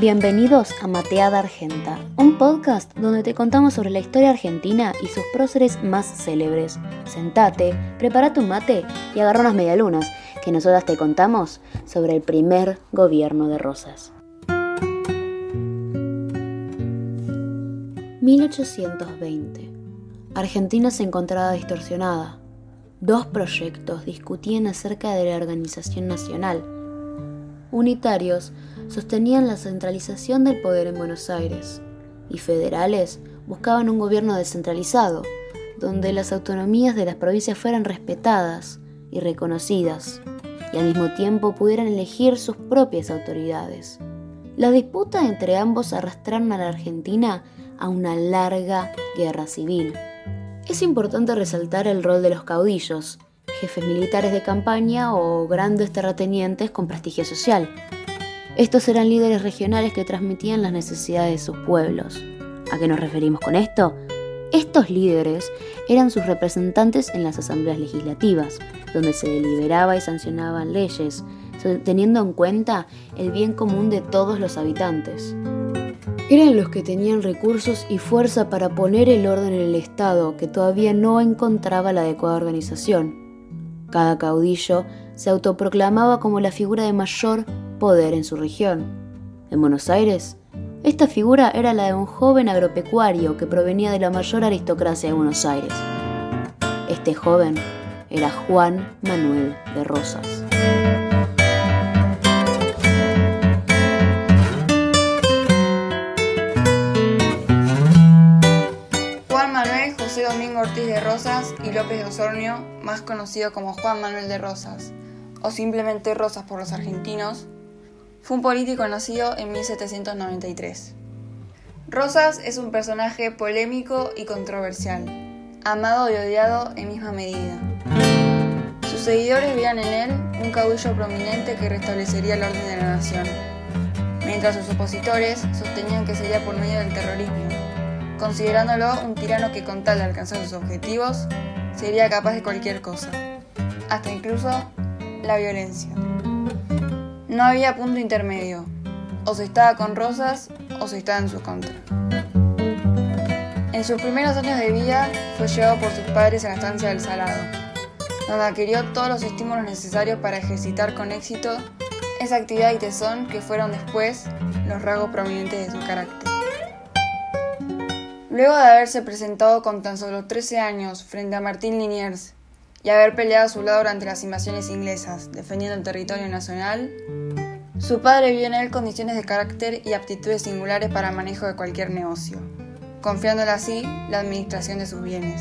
Bienvenidos a Mateada Argenta, un podcast donde te contamos sobre la historia argentina y sus próceres más célebres. Sentate, prepara tu mate y agarra unas medialunas, que nosotras te contamos sobre el primer gobierno de Rosas. 1820. Argentina se encontraba distorsionada. Dos proyectos discutían acerca de la organización nacional. Unitarios sostenían la centralización del poder en Buenos Aires y federales buscaban un gobierno descentralizado, donde las autonomías de las provincias fueran respetadas y reconocidas, y al mismo tiempo pudieran elegir sus propias autoridades. La disputa entre ambos arrastraron a la Argentina a una larga guerra civil. Es importante resaltar el rol de los caudillos, jefes militares de campaña o grandes terratenientes con prestigio social, estos eran líderes regionales que transmitían las necesidades de sus pueblos. ¿A qué nos referimos con esto? Estos líderes eran sus representantes en las asambleas legislativas, donde se deliberaba y sancionaban leyes, teniendo en cuenta el bien común de todos los habitantes. Eran los que tenían recursos y fuerza para poner el orden en el Estado que todavía no encontraba la adecuada organización. Cada caudillo se autoproclamaba como la figura de mayor poder en su región. En Buenos Aires, esta figura era la de un joven agropecuario que provenía de la mayor aristocracia de Buenos Aires. Este joven era Juan Manuel de Rosas. Ortiz de Rosas y López de Osornio, más conocido como Juan Manuel de Rosas, o simplemente Rosas por los argentinos, fue un político nacido en 1793. Rosas es un personaje polémico y controversial, amado y odiado en misma medida. Sus seguidores veían en él un caudillo prominente que restablecería el orden de la nación, mientras sus opositores sostenían que sería por medio del terrorismo, considerándolo un tirano que con tal de alcanzar sus objetivos sería capaz de cualquier cosa, hasta incluso la violencia. No había punto intermedio. O se estaba con Rosas o se estaba en su contra. En sus primeros años de vida fue llevado por sus padres a la estancia del Salado, donde adquirió todos los estímulos necesarios para ejercitar con éxito esa actividad y tesón que fueron después los rasgos prominentes de su carácter. Luego de haberse presentado con tan solo 13 años frente a Martín Liniers y haber peleado a su lado durante las invasiones inglesas, defendiendo el territorio nacional, su padre vio en él condiciones de carácter y aptitudes singulares para el manejo de cualquier negocio, confiándole así la administración de sus bienes.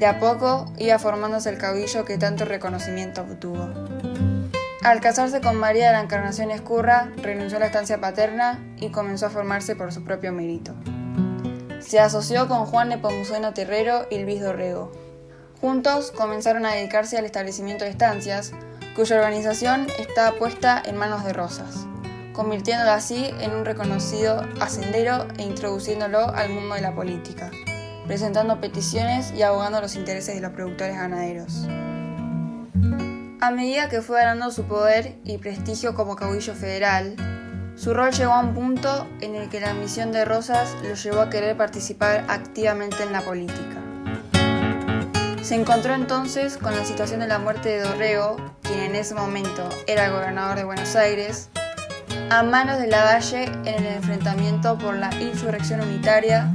De a poco iba formándose el caudillo que tanto reconocimiento obtuvo. Al casarse con María de la Encarnación Escurra, renunció a la estancia paterna y comenzó a formarse por su propio mérito. Se asoció con Juan Nepomuceno Terrero y Luis Dorrego, Juntos comenzaron a dedicarse al establecimiento de estancias, cuya organización estaba puesta en manos de Rosas, convirtiéndolo así en un reconocido hacendero e introduciéndolo al mundo de la política, presentando peticiones y abogando los intereses de los productores ganaderos. A medida que fue ganando su poder y prestigio como caudillo federal, su rol llegó a un punto en el que la ambición de Rosas lo llevó a querer participar activamente en la política. Se encontró entonces con la situación de la muerte de Dorrego, quien en ese momento era gobernador de Buenos Aires, a manos de Lavalle en el enfrentamiento por la insurrección unitaria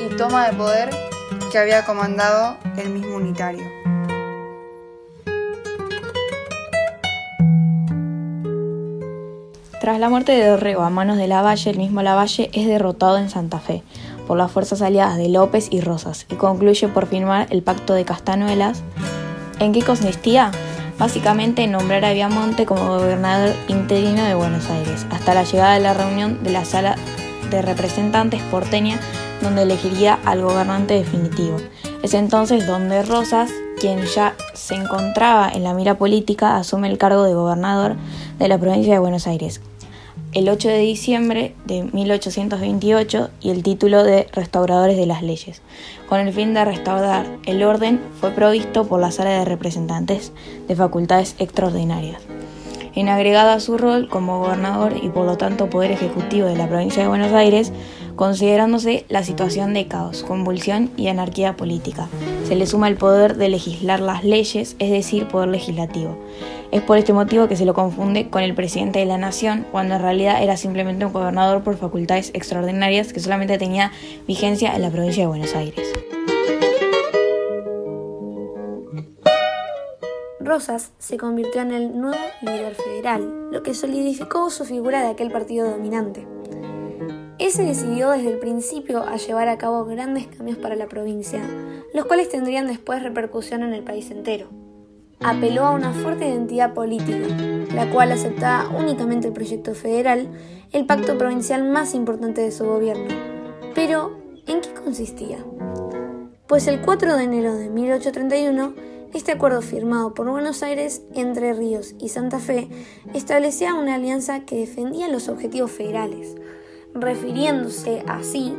y toma de poder que había comandado el mismo unitario. Tras la muerte de Dorrego a manos de Lavalle, el mismo Lavalle es derrotado en Santa Fe, por las fuerzas aliadas de López y Rosas y concluye por firmar el Pacto de Castanuelas. ¿En qué consistía? Básicamente en nombrar a Viamonte como gobernador interino de Buenos Aires, hasta la llegada de la reunión de la sala de representantes porteña, donde elegiría al gobernante definitivo. Es entonces donde Rosas, quien ya se encontraba en la mira política, asume el cargo de gobernador de la provincia de Buenos Aires, el 8 de diciembre de 1828 y el título de Restauradores de las Leyes. Con el fin de restaurar el orden, fue provisto por la Sala de Representantes de Facultades Extraordinarias. En agregado a su rol como gobernador y por lo tanto poder ejecutivo de la provincia de Buenos Aires, considerándose la situación de caos, convulsión y anarquía política. Se le suma el poder de legislar las leyes, es decir, poder legislativo. Es por este motivo que se lo confunde con el presidente de la nación, cuando en realidad era simplemente un gobernador por facultades extraordinarias que solamente tenía vigencia en la provincia de Buenos Aires. Rosas se convirtió en el nuevo líder federal, lo que solidificó su figura de aquel partido dominante. Él se decidió desde el principio a llevar a cabo grandes cambios para la provincia, los cuales tendrían después repercusión en el país entero. Apeló a una fuerte identidad política, la cual aceptaba únicamente el proyecto federal, el pacto provincial más importante de su gobierno. Pero, ¿en qué consistía? Pues el 4 de enero de 1831, este acuerdo firmado por Buenos Aires, Entre Ríos y Santa Fe establecía una alianza que defendía los objetivos federales, refiriéndose así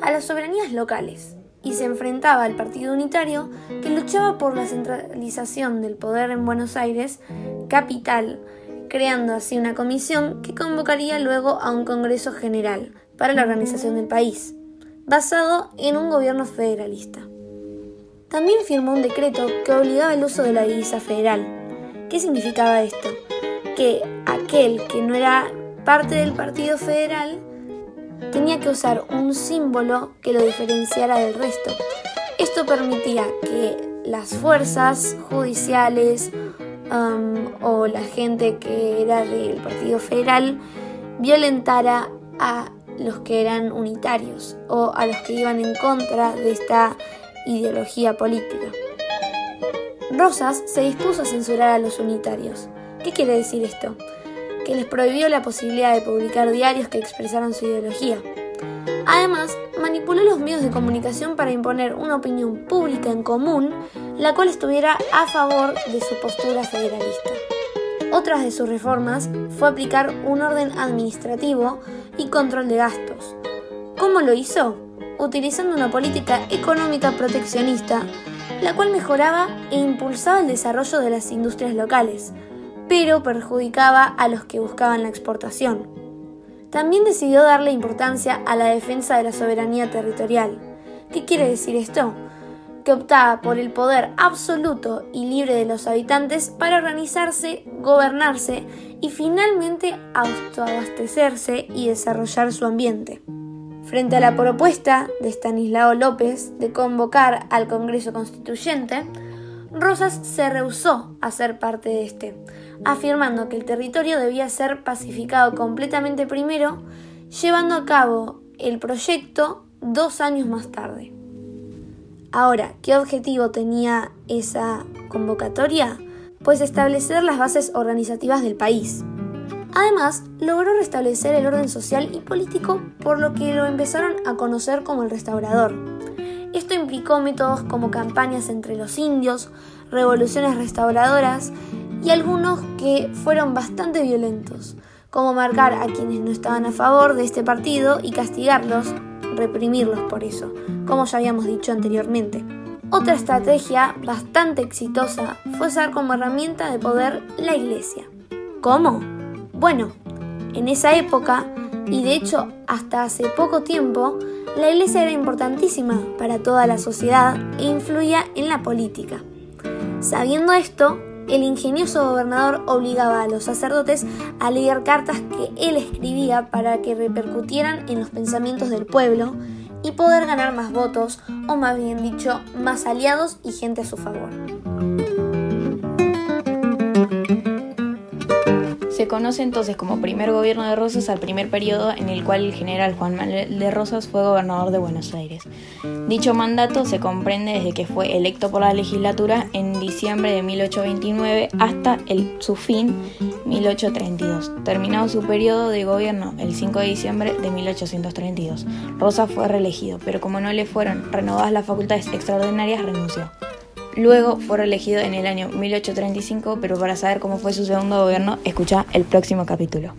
a las soberanías locales, y se enfrentaba al Partido Unitario que luchaba por la centralización del poder en Buenos Aires, capital, creando así una comisión que convocaría luego a un Congreso General para la organización del país, basado en un gobierno federalista. También firmó un decreto que obligaba el uso de la divisa federal. ¿Qué significaba esto? Que aquel que no era parte del Partido Federal tenía que usar un símbolo que lo diferenciara del resto. Esto permitía que las fuerzas judiciales um, o la gente que era del Partido Federal violentara a los que eran unitarios o a los que iban en contra de esta ideología política. Rosas se dispuso a censurar a los unitarios. ¿Qué quiere decir esto? Que les prohibió la posibilidad de publicar diarios que expresaran su ideología. Además, manipuló los medios de comunicación para imponer una opinión pública en común, la cual estuviera a favor de su postura federalista. Otras de sus reformas fue aplicar un orden administrativo y control de gastos. ¿Cómo lo hizo? Utilizando una política económica proteccionista, la cual mejoraba e impulsaba el desarrollo de las industrias locales, pero perjudicaba a los que buscaban la exportación. También decidió darle importancia a la defensa de la soberanía territorial. ¿Qué quiere decir esto? Que optaba por el poder absoluto y libre de los habitantes para organizarse, gobernarse y finalmente autoabastecerse y desarrollar su ambiente. Frente a la propuesta de Stanislao López de convocar al Congreso Constituyente, Rosas se rehusó a ser parte de este, afirmando que el territorio debía ser pacificado completamente primero, llevando a cabo el proyecto dos años más tarde. Ahora, ¿qué objetivo tenía esa convocatoria? Pues establecer las bases organizativas del país. Además, logró restablecer el orden social y político, por lo que lo empezaron a conocer como el restaurador. Esto implicó métodos como campañas entre los indios, revoluciones restauradoras y algunos que fueron bastante violentos, como marcar a quienes no estaban a favor de este partido y castigarlos, reprimirlos por eso, como ya habíamos dicho anteriormente. Otra estrategia bastante exitosa fue usar como herramienta de poder la iglesia. ¿Cómo? Bueno, en esa época, y de hecho hasta hace poco tiempo, la iglesia era importantísima para toda la sociedad e influía en la política. Sabiendo esto, el ingenioso gobernador obligaba a los sacerdotes a leer cartas que él escribía para que repercutieran en los pensamientos del pueblo y poder ganar más votos, o más bien dicho, más aliados y gente a su favor. Se conoce entonces como primer gobierno de Rosas al primer periodo en el cual el general Juan Manuel de Rosas fue gobernador de Buenos Aires. Dicho mandato se comprende desde que fue electo por la legislatura en diciembre de 1829 hasta el, su fin 1832, terminado su periodo de gobierno el 5 de diciembre de 1832. Rosas fue reelegido, pero como no le fueron renovadas las facultades extraordinarias, renunció. Luego fue reelegido en el año 1835, pero para saber cómo fue su segundo gobierno, escucha el próximo capítulo.